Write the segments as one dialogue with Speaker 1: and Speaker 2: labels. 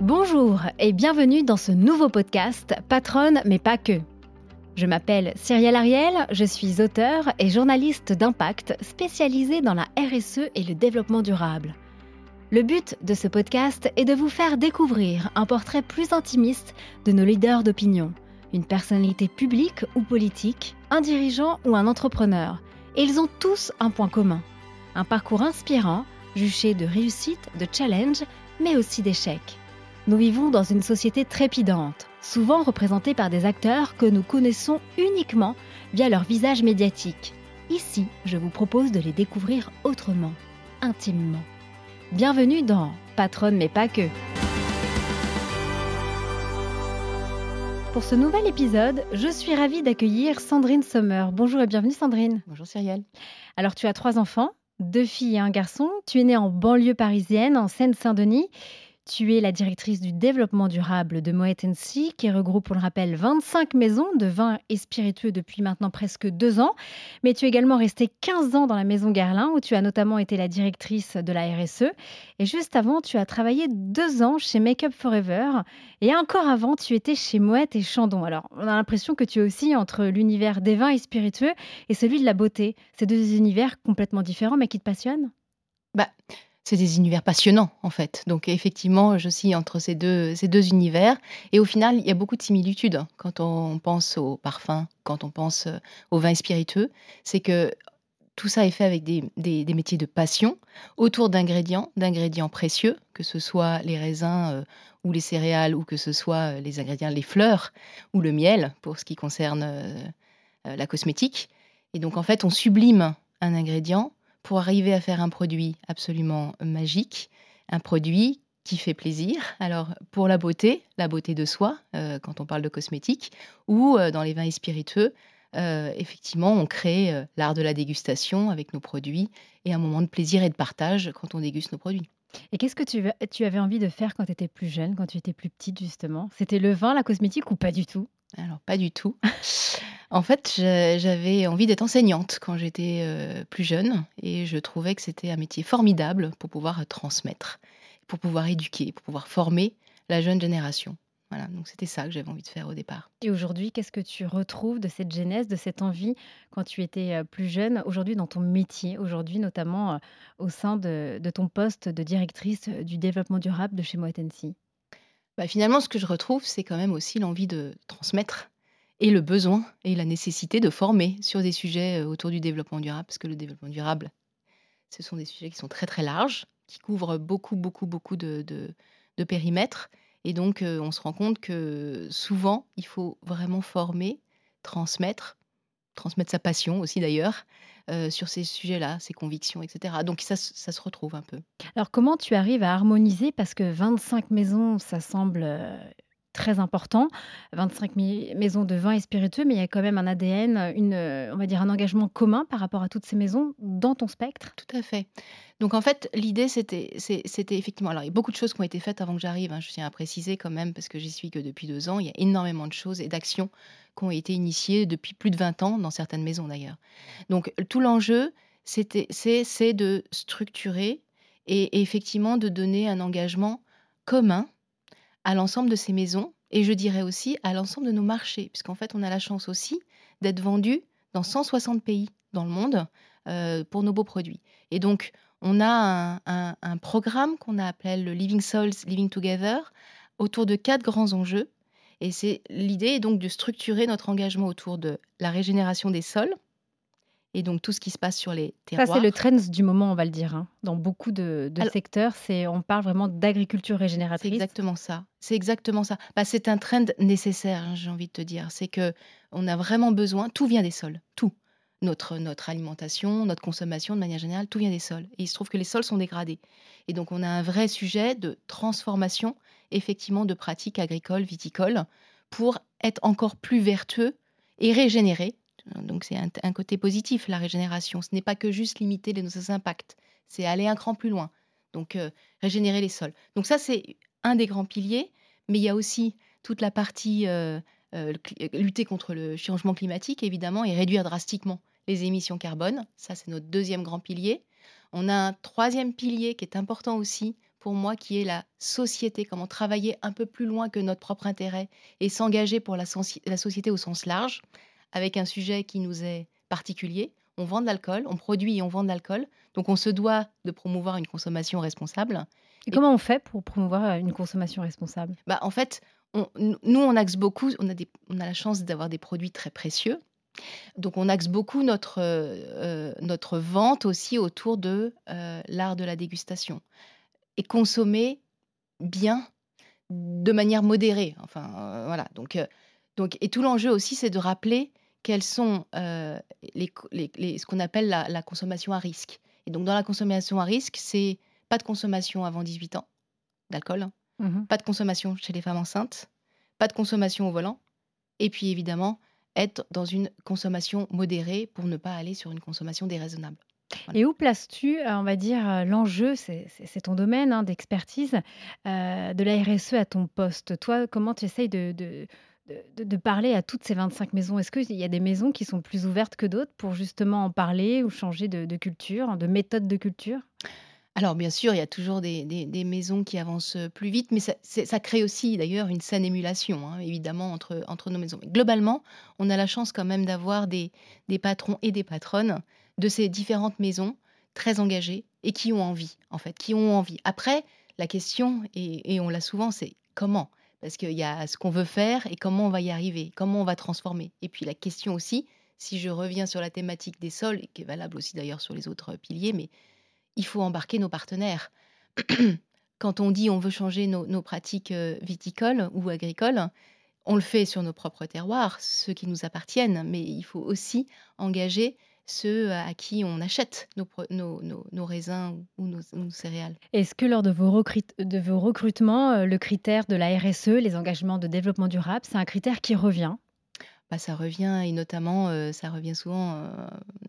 Speaker 1: Bonjour et bienvenue dans ce nouveau podcast Patronne mais pas que. Je m'appelle Cyrielle Ariel, je suis auteur et journaliste d'impact spécialisée dans la RSE et le développement durable. Le but de ce podcast est de vous faire découvrir un portrait plus intimiste de nos leaders d'opinion, une personnalité publique ou politique, un dirigeant ou un entrepreneur. Et ils ont tous un point commun, un parcours inspirant, juché de réussite, de challenge, mais aussi d'échecs. Nous vivons dans une société trépidante, souvent représentée par des acteurs que nous connaissons uniquement via leur visage médiatique. Ici, je vous propose de les découvrir autrement, intimement. Bienvenue dans Patronne mais pas que. Pour ce nouvel épisode, je suis ravie d'accueillir Sandrine Sommer. Bonjour et bienvenue Sandrine.
Speaker 2: Bonjour Cyrielle.
Speaker 1: Alors tu as trois enfants, deux filles et un garçon. Tu es née en banlieue parisienne, en Seine-Saint-Denis. Tu es la directrice du développement durable de Moet Hennessy, qui regroupe, on le rappelle, 25 maisons de vin et spiritueux depuis maintenant presque deux ans. Mais tu es également restée 15 ans dans la maison Garlin, où tu as notamment été la directrice de la RSE. Et juste avant, tu as travaillé deux ans chez Make Up Forever. Et encore avant, tu étais chez Moët et Chandon. Alors, on a l'impression que tu es aussi entre l'univers des vins et spiritueux et celui de la beauté. Ces deux univers complètement différents, mais qui te passionnent?
Speaker 2: Bah, c'est des univers passionnants en fait. Donc effectivement, je suis entre ces deux, univers. Et au final, il y a beaucoup de similitudes quand on pense au parfum, quand on pense euh, au vin spiritueux. C'est que tout ça est fait avec des, des, métiers de passion autour d'ingrédients, d'ingrédients précieux, que ce soit les raisins euh, ou les céréales, ou que ce soit euh, les ingrédients, les fleurs ou le miel pour ce qui concerne la cosmétique. Et donc en fait, on sublime un ingrédient pour arriver à faire un produit absolument magique, un produit qui fait plaisir. Alors pour la beauté, la beauté de soi, euh, quand on parle de cosmétique, ou euh, dans les vins spiritueux, euh, effectivement, on crée l'art de la dégustation avec nos produits et un moment de plaisir et de partage quand on déguste nos produits.
Speaker 1: Et qu'est-ce que tu avais envie de faire quand tu étais plus jeune, quand tu étais plus petite justement? C'était le vin, la cosmétique ou pas du tout?
Speaker 2: Alors pas du tout. En fait, j'avais envie d'être enseignante quand j'étais euh, plus jeune et je trouvais que c'était un métier formidable pour pouvoir transmettre, pour pouvoir éduquer, pour pouvoir former la jeune génération. Voilà, donc c'était ça que j'avais envie de faire au départ.
Speaker 1: Et aujourd'hui, qu'est-ce que tu retrouves de cette genèse, de cette envie quand tu étais euh, plus jeune, aujourd'hui dans ton métier, aujourd'hui notamment euh, au sein de, ton poste de directrice du développement durable de chez Moët
Speaker 2: bah, Finalement, ce que je retrouve, c'est quand même aussi l'envie de transmettre et le besoin et la nécessité de former sur des sujets euh, autour du développement durable, parce que le développement durable, ce sont des sujets qui sont très très larges, qui couvrent beaucoup beaucoup beaucoup de, périmètres, et donc euh, on se rend compte que souvent il faut vraiment former, transmettre, transmettre sa passion aussi d'ailleurs, euh, sur ces sujets-là, ses convictions, etc. Donc ça, ça, se retrouve un peu.
Speaker 1: Alors comment tu arrives à harmoniser? Parce que 25 maisons, ça semble très important, 25 maisons de vin et spiritueux, mais il y a quand même un ADN, une, on va dire un engagement commun par rapport à toutes ces maisons dans ton spectre.
Speaker 2: Tout à fait. Donc en fait, l'idée, c'était, effectivement, alors il y a beaucoup de choses qui ont été faites avant que j'arrive, hein, je tiens à préciser quand même, parce que j'y suis que depuis deux ans, il y a énormément de choses et d'actions qui ont été initiées depuis plus de 20 ans, dans certaines maisons d'ailleurs. Donc tout l'enjeu, c'est de structurer et effectivement de donner un engagement commun à l'ensemble de ces maisons et je dirais aussi à l'ensemble de nos marchés, puisqu'en fait, on a la chance aussi d'être vendu dans 160 pays dans le monde euh, pour nos beaux produits. Et donc, on a un, programme qu'on a appelé le Living Souls, Living Together, autour de quatre grands enjeux. Et c'est l'idée est donc de structurer notre engagement autour de la régénération des sols, et donc tout ce qui se passe sur les terroirs.
Speaker 1: Ça, c'est le trend du moment, on va le dire. Hein. Dans beaucoup de, secteurs, c'est on parle vraiment d'agriculture régénératrice.
Speaker 2: C'est exactement ça. C'est exactement ça. Bah, c'est un trend nécessaire, hein, j'ai envie de te dire. C'est que on a vraiment besoin. Tout vient des sols, tout. Notre, notre alimentation, notre consommation, de manière générale, tout vient des sols. Et il se trouve que les sols sont dégradés. Et donc, on a un vrai sujet de transformation, effectivement, de pratiques agricoles, viticoles, pour être encore plus vertueux et régénérer donc c'est un, côté positif, la régénération. Ce n'est pas que juste limiter les, nos impacts, c'est aller un cran plus loin. Donc euh, régénérer les sols. Donc ça, c'est un des grands piliers, mais il y a aussi toute la partie euh, euh, lutter contre le changement climatique, évidemment, et réduire drastiquement les émissions carbone. Ça, c'est notre deuxième grand pilier. On a un troisième pilier qui est important aussi pour moi qui est la société, comment travailler un peu plus loin que notre propre intérêt et s'engager pour la société au sens large, avec un sujet qui nous est particulier. On vend de l'alcool, on produit et on vend de l'alcool, donc on se doit de promouvoir une consommation responsable.
Speaker 1: Et, comment on fait pour promouvoir une consommation responsable?
Speaker 2: Bah, En fait, nous, on axe beaucoup, on a, des, on a la chance d'avoir des produits très précieux. Donc on axe beaucoup notre, euh, notre vente aussi autour de euh, l'art de la dégustation et consommer bien de manière modérée. Enfin, euh, voilà. Donc, euh, donc, et tout l'enjeu aussi, c'est de rappeler quels sont euh, les, les, ce qu'on appelle la, la, consommation à risque. Et donc, dans la consommation à risque, c'est pas de consommation avant 18 ans d'alcool, mmh pas de consommation chez les femmes enceintes, pas de consommation au volant, et puis évidemment, être dans une consommation modérée pour ne pas aller sur une consommation déraisonnable.
Speaker 1: Et où places-tu, euh, on va dire, euh, l'enjeu, c'est ton domaine hein, d'expertise, euh, de la RSE à ton poste? Toi, comment tu essayes de, de, de, parler à toutes ces 25 maisons Est-ce qu'il y a des maisons qui sont plus ouvertes que d'autres pour justement en parler ou changer de, culture, de méthode de culture?
Speaker 2: Alors bien sûr, il y a toujours des, maisons qui avancent plus vite, mais ça, ça crée aussi d'ailleurs une saine émulation, hein, évidemment, entre, nos maisons. Mais globalement, on a la chance quand même d'avoir des, des patrons et des patronnes de ces différentes maisons très engagées et qui ont envie, en fait, qui ont envie. Après, la question, et, on l'a souvent, c'est comment? Parce qu'il y a ce qu'on veut faire et comment on va y arriver, comment on va transformer. Et puis la question aussi, si je reviens sur la thématique des sols, qui est valable aussi d'ailleurs sur les autres piliers, mais il faut embarquer nos partenaires. Quand on dit on veut changer nos, nos pratiques euh, viticoles ou agricoles, on le fait sur nos propres terroirs, ceux qui nous appartiennent, mais il faut aussi engager ceux à qui on achète nos, raisins ou nos, céréales.
Speaker 1: Est-ce que lors de vos, recrutements, le critère de la RSE, les engagements de développement durable, c'est un critère qui revient?
Speaker 2: Bah, ça revient et notamment euh, ça revient souvent euh,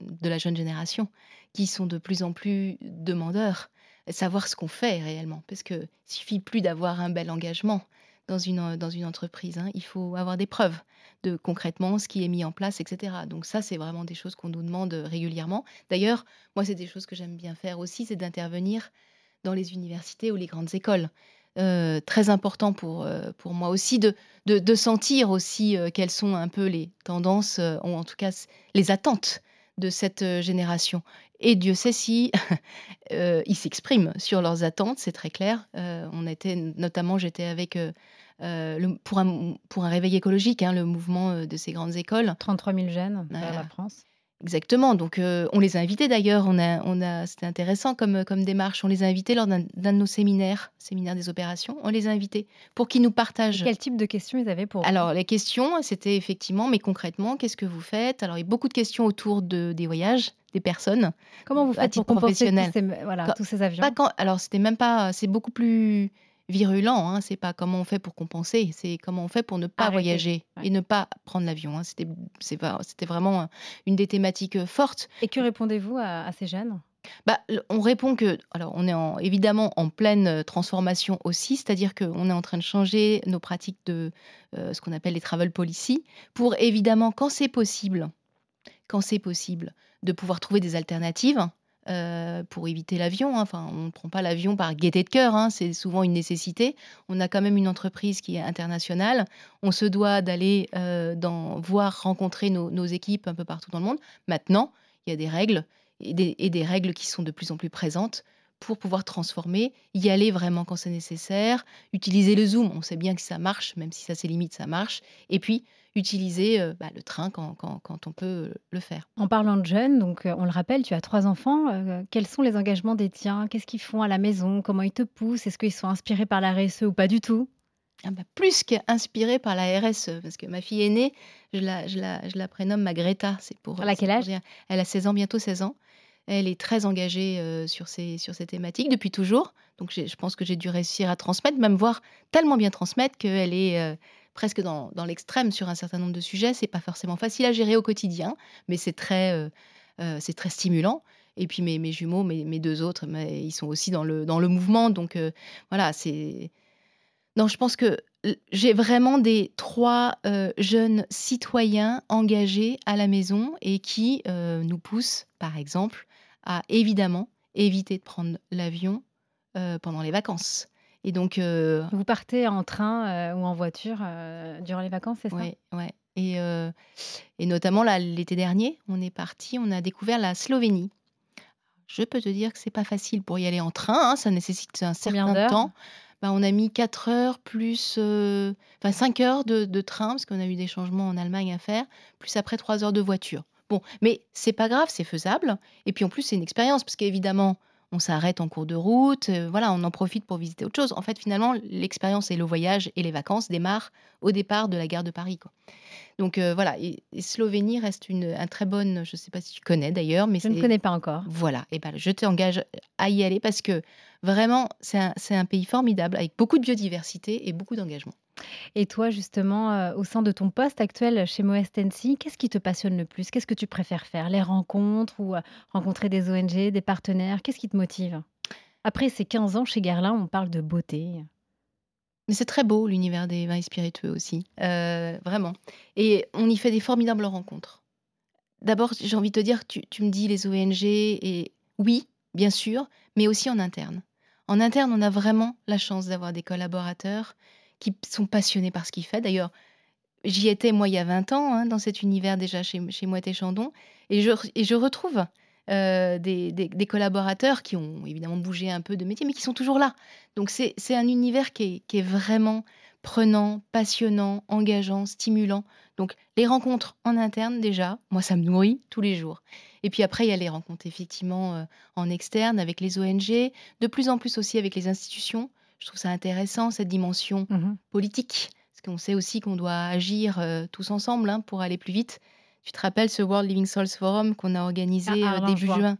Speaker 2: de la jeune génération qui sont de plus en plus demandeurs savoir ce qu'on fait réellement parce que suffit plus d'avoir un bel engagement dans une, dans une entreprise. Hein. Il faut avoir des preuves de concrètement ce qui est mis en place, etc. Donc ça, c'est vraiment des choses qu'on nous demande régulièrement. D'ailleurs, moi, c'est des choses que j'aime bien faire aussi, c'est d'intervenir dans les universités ou les grandes écoles. Euh, très important pour, euh, pour moi aussi de, de, sentir aussi euh, quelles sont un peu les tendances, ou en tout cas les attentes de cette génération. Et Dieu sait si ils s'expriment sur leurs attentes, c'est très clair. on était notamment, j'étais avec le, pour, un, pour un réveil écologique, hein, le mouvement de ces grandes écoles.
Speaker 1: 33 000 jeunes à la France.
Speaker 2: Exactement. Donc, euh, on les a invités d'ailleurs. On a, on a, c'était intéressant comme, comme démarche. On les a invités lors d'un, de nos séminaires, séminaire des opérations. On les a invités pour qu'ils nous partagent.
Speaker 1: quel type de questions ils avaient pour
Speaker 2: Alors, les questions, c'était effectivement, mais concrètement, qu'est-ce que vous faites? Alors, il y a beaucoup de questions autour de, des voyages, des personnes.
Speaker 1: Comment vous faites pour compenser tous ces, voilà, tous ces avions?
Speaker 2: quand, Alors, c'était même pas. C'est beaucoup plus virulent. Hein. C'est pas comment on fait pour compenser, c'est comment on fait pour ne pas voyager et ne pas prendre l'avion. Hein. C'était, c'était vraiment une des thématiques euh, fortes.
Speaker 1: Et que répondez-vous à, ces jeunes?
Speaker 2: Bah, on répond que, alors on est en, évidemment en pleine euh, transformation aussi, c'est-à-dire qu'on est en train de changer nos pratiques de euh, ce qu'on appelle les travel policy pour évidemment, quand c'est possible, quand c'est possible, de pouvoir trouver des alternatives euh, pour éviter l'avion. Hein. Enfin, on ne prend pas l'avion par gaieté de cœur, hein. c'est souvent une nécessité. On a quand même une entreprise qui est internationale. On se doit d'aller euh, voir, rencontrer nos, équipes un peu partout dans le monde. Maintenant, il y a des règles et des, règles qui sont de plus en plus présentes pour pouvoir transformer, y aller vraiment quand c'est nécessaire, utiliser le zoom, on sait bien que ça marche, même si ça c'est limite, ça marche, et puis utiliser euh, bah, le train quand, on peut le faire.
Speaker 1: En parlant de jeunes, donc euh, on le rappelle, tu as trois enfants, euh, quels sont les engagements des tiens? Qu'est-ce qu'ils font à la maison? Comment ils te poussent? Est-ce qu'ils sont inspirés par la RSE ou pas du tout?
Speaker 2: Ah bah, plus qu'inspirée par la RSE, parce que ma fille aînée, je la, je la, prénomme ma Greta.
Speaker 1: C'est pour, à quel âge?
Speaker 2: Elle a 16 ans, bientôt 16 ans. Elle est très engagée euh, sur, ces, sur ces thématiques depuis toujours. Donc je pense que j'ai dû réussir à transmettre, même voir tellement bien transmettre qu'elle est euh, presque dans, dans l'extrême sur un certain nombre de sujets. C'est pas forcément facile à gérer au quotidien, mais c'est très, euh, très stimulant. Et puis mes, mes jumeaux, mes, mes, deux autres, mais ils sont aussi dans le, dans le mouvement. Donc voilà, c'est. Non, je pense que j'ai vraiment des trois jeunes citoyens engagés à la maison et qui nous poussent, par exemple, à évidemment éviter de prendre l'avion pendant les vacances. Et donc, euh,
Speaker 1: Vous partez en train euh, ou en voiture euh, durant les vacances, c'est ça?
Speaker 2: Ouais. Et, et notamment là, l'été dernier, on est parti, on a découvert la Slovénie. Je peux te dire que c'est pas facile pour y aller en train, hein, ça nécessite un certain temps. Bah, on a mis 4 heures plus, enfin 5 heures de, de train, parce qu'on a eu des changements en Allemagne à faire, plus après 3 heures de voiture. Bon, mais c'est pas grave, c'est faisable. Et puis en plus, c'est une expérience, parce qu'évidemment, on s'arrête en cours de route, euh, voilà, on en profite pour visiter autre chose. En fait, finalement, l'expérience et le voyage et les vacances démarrent au départ de la gare de Paris. Quoi. Donc euh, voilà, et, Slovénie reste une un très bonne, je ne sais pas si tu connais d'ailleurs, mais
Speaker 1: je ne connais pas encore.
Speaker 2: Voilà, et ben je t'engage à y aller parce que vraiment, c'est un, un pays formidable avec beaucoup de biodiversité et beaucoup d'engagement.
Speaker 1: Et toi, justement, euh, au sein de ton poste actuel chez Moestensi, qu'est-ce qui te passionne le plus? Qu'est-ce que tu préfères faire? Les rencontres ou euh, rencontrer des ONG, des partenaires? Qu'est-ce qui te motive? Après ces 15 ans chez Guerlain, on parle de beauté.
Speaker 2: Mais c'est très beau l'univers des vins spiritueux aussi, euh, vraiment. Et on y fait des formidables rencontres. D'abord, j'ai envie de te dire, tu, tu me dis les ONG, et oui, bien sûr, mais aussi en interne. En interne, on a vraiment la chance d'avoir des collaborateurs qui sont passionnés par ce qu'ils font. D'ailleurs, j'y étais moi il y a 20 ans, hein, dans cet univers déjà chez, chez Moët Chandon, et je, et retrouve euh, des, collaborateurs qui ont évidemment bougé un peu de métier, mais qui sont toujours là. Donc c'est un univers qui est, qui est, vraiment prenant, passionnant, engageant, stimulant. Donc les rencontres en interne déjà, moi ça me nourrit tous les jours. Et puis après, il y a les rencontres effectivement euh, en externe avec les ONG, de plus en plus aussi avec les institutions. Je trouve ça intéressant, cette dimension mmh politique, parce qu'on sait aussi qu'on doit agir euh, tous ensemble hein, pour aller plus vite. Tu te rappelles ce World Living Soils Forum qu'on a organisé euh, début juin,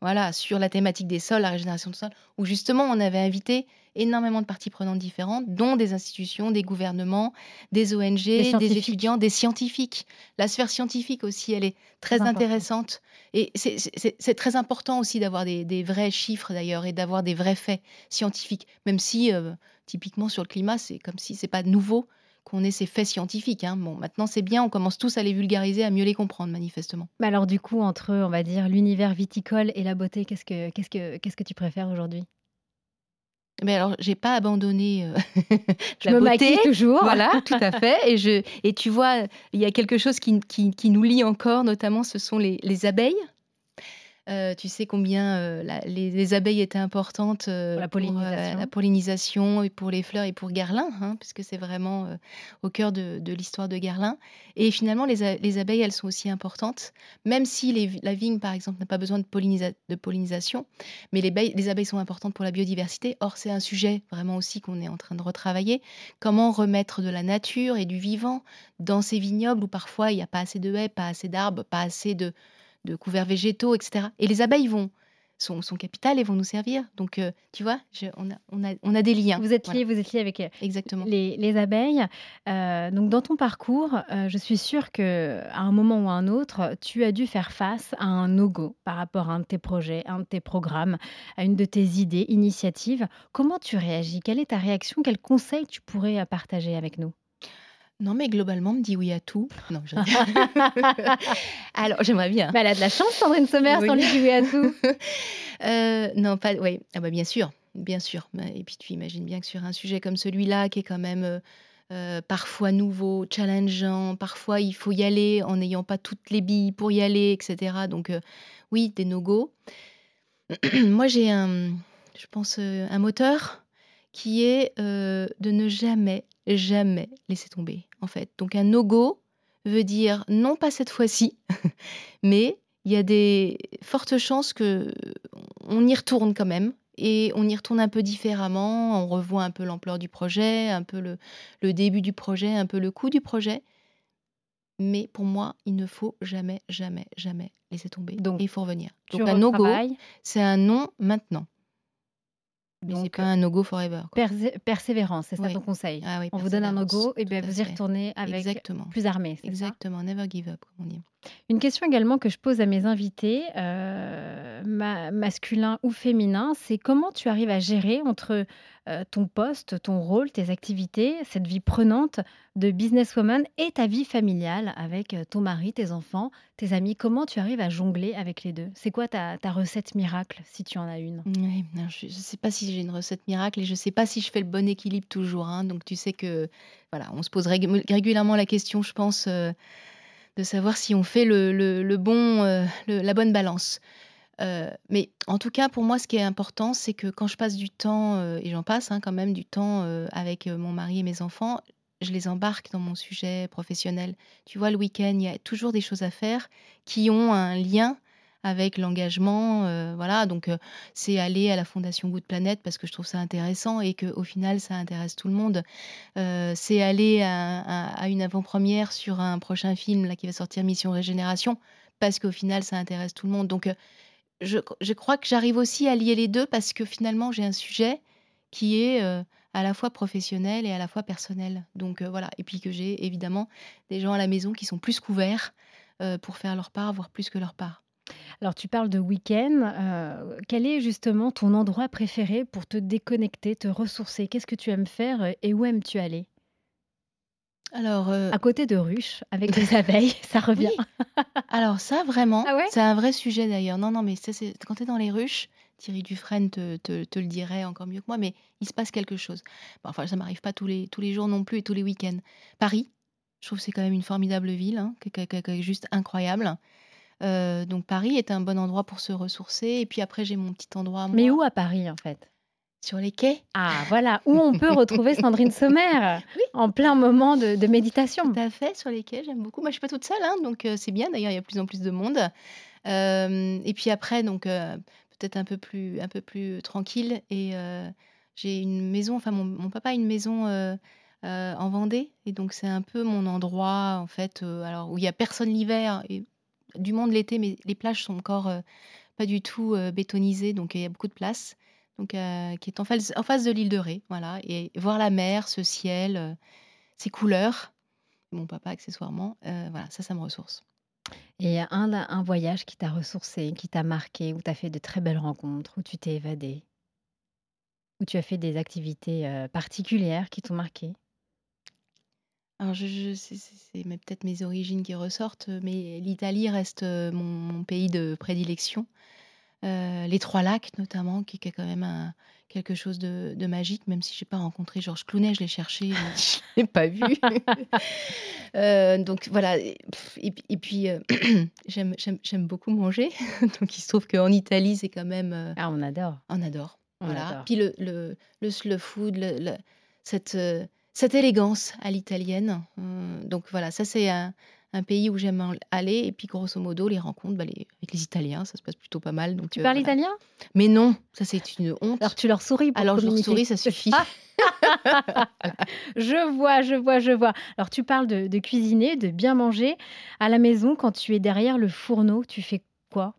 Speaker 2: voilà, sur la thématique des sols, la régénération du sol, où justement on avait invité énormément de parties prenantes différentes, dont des institutions, des gouvernements, des ONG, des, étudiants, des scientifiques. La sphère scientifique aussi, elle est très intéressante. Et c'est très important aussi d'avoir des, vrais chiffres d'ailleurs et d'avoir des vrais faits scientifiques, même si euh, typiquement sur le climat, c'est comme si c'est pas nouveau qu'on ait ces faits scientifiques. Hein. Bon, maintenant c'est bien, on commence tous à les vulgariser, à mieux les comprendre manifestement.
Speaker 1: Mais alors du coup, entre, on va dire, l'univers viticole et la beauté, qu'est-ce que, qu'est-ce que, qu'est-ce que tu préfères aujourd'hui?
Speaker 2: Mais alors, j'ai pas abandonné euh,
Speaker 1: je me beauté. toujours.
Speaker 2: Voilà, tout à fait. Et, je, et tu vois, il y a quelque chose qui, qui, qui nous lie encore, notamment, ce sont les, les abeilles. Euh, tu sais combien euh, les, abeilles étaient importantes
Speaker 1: pour la pollinisation.
Speaker 2: la pollinisation et pour les fleurs et pour Garlin, hein, puisque c'est vraiment au cœur de, l'histoire de Garlin. Et finalement, les, abeilles, elles sont aussi importantes, même si la vigne, par exemple, n'a pas besoin de, de pollinisation, mais les, les, abeilles sont importantes pour la biodiversité. Or, c'est un sujet vraiment aussi qu'on est en train de retravailler. Comment remettre de la nature et du vivant dans ces vignobles où parfois il n'y a pas assez de haies, pas assez d'arbres, pas assez de de couverts végétaux, etc. Et les abeilles vont sont, sont capitales et vont nous servir. Donc, euh, tu vois, on, a, on, a, on, a, des liens.
Speaker 1: Vous êtes liés, vous êtes liés avec euh,
Speaker 2: Exactement.
Speaker 1: Les, les abeilles. Euh, donc, dans ton parcours, je suis sûre que à un moment ou à un autre, tu as dû faire face à un no-go par rapport à un de tes projets, un de tes programmes, à une de tes idées, initiatives. Comment tu réagis? Quelle est ta réaction? Quels conseils tu pourrais partager avec nous?
Speaker 2: Non, mais globalement, on me dit oui à tout. Non, je... Alors, j'aimerais bien.
Speaker 1: Bah, elle a de la chance, Sandrine Sommer, oui. sans lui oui à tout.
Speaker 2: euh, non, pas. Oui, ah bah, bien sûr, bien sûr. Bah, et puis, tu imagines bien que sur un sujet comme celui-là, qui est quand même euh, euh, parfois nouveau, challengeant, parfois il faut y aller en n'ayant pas toutes les billes pour y aller, etc. Donc, euh, oui, des no-go. Moi, j'ai un, je pense, un moteur qui est de ne jamais, jamais laisser tomber, en fait. Donc un no-go veut dire non pas cette fois-ci, mais il y a des fortes chances que on y retourne quand même et on y retourne un peu différemment, on revoit un peu l'ampleur du projet, un peu le, le, début du projet, un peu le coût du projet. Mais pour moi, il ne faut jamais, jamais, jamais laisser tomber. Donc, il faut revenir. Donc un no-go, c'est un non maintenant. Mais pas un no-go forever.
Speaker 1: persévérance, c'est ça ton conseil.
Speaker 2: Ah
Speaker 1: on vous donne un no-go et bien vous y retournez avec
Speaker 2: Exactement.
Speaker 1: plus armé.
Speaker 2: Exactement, never give up, comme on dit.
Speaker 1: Une question également que je pose à mes invités, euh, masculin ou féminin, c'est comment tu arrives à gérer entre euh, ton poste, ton rôle, tes activités, cette vie prenante de businesswoman et ta vie familiale avec euh, ton mari, tes enfants, tes amis. Comment tu arrives à jongler avec les deux? C'est quoi ta, recette miracle, si tu en as une?
Speaker 2: Non, je ne sais pas si j'ai une recette miracle et je ne sais pas si je fais le bon équilibre toujours. hein. Donc tu sais que voilà, on se pose rég- régulièrement la question, je pense, euh, de savoir si on fait le, bon, la bonne balance. Euh, mais en tout cas, pour moi, ce qui est important, c'est que quand je passe du temps, euh, et j'en passe hein, quand même du temps euh, avec mon mari et mes enfants, je les embarque dans mon sujet professionnel. Tu vois, le week-end, il y a toujours des choses à faire qui ont un lien avec l'engagement. voilà, donc c'est aller à la Fondation Good Planet parce que je trouve ça intéressant et que au final, ça intéresse tout le monde. C'est aller à, à- une avant-première sur un prochain film là, qui va sortir Mission Régénération parce qu'au final, ça intéresse tout le monde. Donc, je, crois que j'arrive aussi à lier les deux parce que finalement, j'ai un sujet qui est euh, à la fois professionnel et à la fois personnel. Donc euh, voilà, et puis que j'ai évidemment des gens à la maison qui sont plus couverts euh, pour faire leur part, voire plus que leur part.
Speaker 1: Alors, tu parles de week-end. quel est justement ton endroit préféré pour te déconnecter, te ressourcer? Qu'est-ce que tu aimes faire et où aimes-tu aller?
Speaker 2: Alors, euh,
Speaker 1: À côté de ruches, avec des abeilles, ça revient.
Speaker 2: Oui. alors ça vraiment,
Speaker 1: Ah ouais?
Speaker 2: c'est un vrai sujet d'ailleurs. Non, non, mais ça, c'est quand tu es dans les ruches, Thierry Dufresne te, te- te le dirait encore mieux que moi, mais il se passe quelque chose. Bon, enfin, ça m'arrive pas tous les, tous les jours non plus et tous les week-ends. Paris, je trouve que c'est quand même une formidable ville, hein, juste incroyable. Euh, donc Paris est un bon endroit pour se ressourcer. Et puis après, j'ai mon petit endroit à
Speaker 1: Mais
Speaker 2: moi,
Speaker 1: où à Paris, en fait?
Speaker 2: Sur les quais.
Speaker 1: Ah, voilà, où on peut retrouver Sandrine Sommer
Speaker 2: Oui.
Speaker 1: en plein moment de, de méditation.
Speaker 2: Tout à fait, sur les quais, j'aime beaucoup. Moi, je suis pas toute seule, hein, donc euh, c'est bien. D'ailleurs, il y a de plus en plus de monde. Euh, et puis après, donc euh, peut-être un peu plus, un peu plus tranquille. Et j'ai une maison. Enfin, mon, mon papa a une maison en Vendée, et donc c'est un peu mon endroit en fait. alors où il y a personne l'hiver et du monde l'été, mais les plages sont encore pas du tout bétonisées, donc il y a beaucoup de place. Donc euh, qui est en face, en face de l'île de Ré, voilà, et voir la mer, ce ciel, euh, ces couleurs mon papa accessoirement. Euh, voilà, ça, ça me ressource.
Speaker 1: Et un, un voyage qui t'a ressourcé, qui t'a marqué, où tu as fait de très belles rencontres, où tu t'es évadé, où tu as fait des activités euh, particulières qui t'ont marqué?
Speaker 2: Alors, je, je- c'est peut-être mes origines qui ressortent, mais l'Italie reste mon, mon pays de prédilection. Euh, les Trois Lacs, notamment, qui, qui est quand même un- quelque chose de, de magique, même si je n'ai pas rencontré Georges Clounet, je l'ai cherché, je ne l'ai pas vu. Euh, donc voilà, et, puis- euh, j'aime beaucoup manger. Donc il se trouve qu'en Italie, c'est quand même...
Speaker 1: Ah, on adore.
Speaker 2: On adore.
Speaker 1: On
Speaker 2: Voilà.
Speaker 1: adore.
Speaker 2: Puis le, le, le slow food, le- cette, cette élégance à l'italienne. Donc voilà, ça c'est un, un pays où j'aime aller. Et puis grosso modo, les rencontres bah, les- avec les Italiens, ça se passe plutôt pas mal. Donc,
Speaker 1: Tu
Speaker 2: euh,
Speaker 1: parles
Speaker 2: voilà.
Speaker 1: italien?
Speaker 2: Mais non, ça c'est une honte.
Speaker 1: Alors tu leur souris pour
Speaker 2: Alors je leur souris, ça suffit.
Speaker 1: Je vois, je vois, je vois. Alors tu parles de, de cuisiner, de bien manger. À la maison, quand tu es derrière le fourneau, tu fais quoi?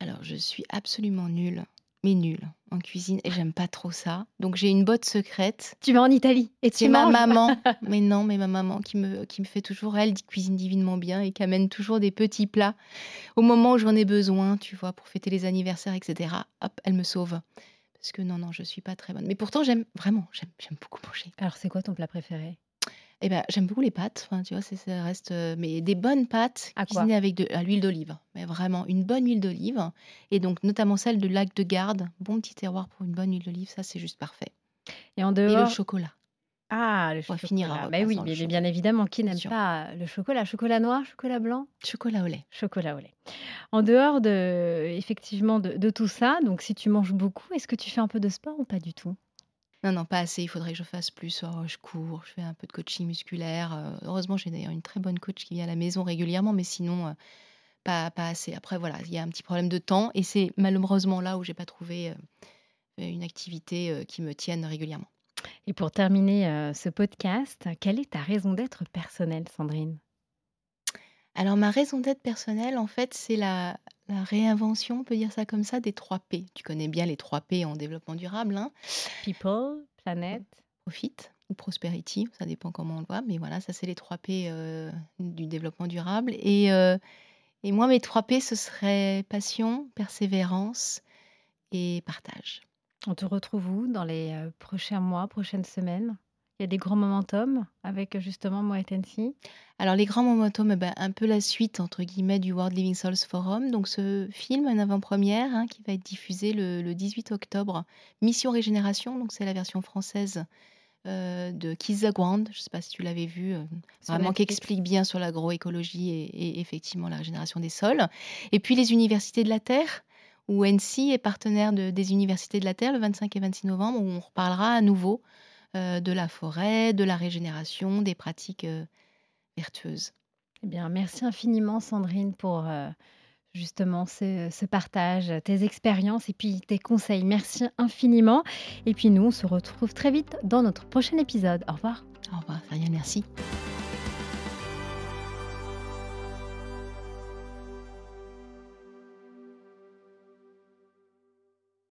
Speaker 2: Alors je suis absolument nulle, mais nulle en cuisine et j'aime pas trop ça. Donc j'ai une botte secrète.
Speaker 1: Tu vas en Italie et tu
Speaker 2: C'est ma maman, mais non, mais ma maman qui me, qui me fait toujours, elle, cuisine divinement bien et qui amène toujours des petits plats au moment où j'en ai besoin, tu vois, pour fêter les anniversaires, etc. Hop, elle me sauve. Parce que non, non, je suis pas très bonne. Mais pourtant, j'aime vraiment, j'aime j'aime beaucoup manger.
Speaker 1: Alors c'est quoi ton plat préféré?
Speaker 2: Eh ben, j'aime beaucoup les pâtes, enfin, tu vois, c'est- ça reste, euh, mais des bonnes pâtes
Speaker 1: À quoi
Speaker 2: cuisinées avec de à l'huile d'olive. Mais vraiment, une bonne huile d'olive. Et donc, notamment celle de Lac de Garde. Bon petit terroir pour une bonne huile d'olive, ça, c'est juste parfait.
Speaker 1: Et en
Speaker 2: Et le
Speaker 1: dehors
Speaker 2: chocolat.
Speaker 1: Ah, le
Speaker 2: va
Speaker 1: chocolat.
Speaker 2: finir un
Speaker 1: Bah
Speaker 2: repas
Speaker 1: oui,
Speaker 2: sans le
Speaker 1: mais
Speaker 2: chocolat.
Speaker 1: bien évidemment, qui n'aime
Speaker 2: sûr.
Speaker 1: pas le chocolat? Chocolat noir, chocolat blanc?
Speaker 2: Chocolat au lait.
Speaker 1: Chocolat au lait. En dehors de, effectivement, de, de tout ça, donc si tu manges beaucoup, est-ce que tu fais un peu de sport ou pas du tout?
Speaker 2: Non, non, pas assez. Il faudrait que je fasse plus. Oh, je cours, je fais un peu de coaching musculaire. Euh, heureusement, j'ai d'ailleurs une très bonne coach qui vient à la maison régulièrement, mais sinon, euh, pas, pas assez. Après, voilà, il y a un petit problème de temps et c'est malheureusement là où j'ai pas trouvé euh, une activité qui me tienne régulièrement.
Speaker 1: Et pour terminer ce podcast, quelle est ta raison d'être personnelle, Sandrine?
Speaker 2: Alors, ma raison d'être personnelle, en fait, c'est la, la réinvention, on peut dire ça comme ça, des 3 P. Tu connais bien les 3 P en développement durable, hein
Speaker 1: People, planète.
Speaker 2: Profit ou prosperity, ça dépend comment on le voit, mais voilà, ça c'est les 3 P euh, du développement durable. Et, euh, et moi, mes 3 P, ce serait passion, persévérance et partage.
Speaker 1: On te retrouve où dans les euh, prochains mois, prochaines semaines? Il y a des grands momentum avec justement Moët Hennessy
Speaker 2: Alors les grands momentum, eh ben, un peu la suite entre guillemets du World Living Souls Forum. Donc ce film, un avant-première, hein, qui va être diffusé le, le 18 octobre. Mission Régénération, donc c'est la version française euh, de Kiss the Ground, je ne sais pas si tu l'avais vu, euh, vraiment qui explique bien sur l'agroécologie et, et, effectivement la régénération des sols. Et puis les universités de la Terre, où NC est partenaire de, des universités de la Terre le 25 et 26 novembre, où on reparlera à nouveau de la forêt, de la régénération, des pratiques euh, vertueuses.
Speaker 1: Eh bien, merci infiniment Sandrine pour euh, justement ce, ce, partage, tes expériences et puis tes conseils. Merci infiniment. Et puis nous, on se retrouve très vite dans notre prochain épisode. Au revoir.
Speaker 2: Au revoir, Fariel, merci.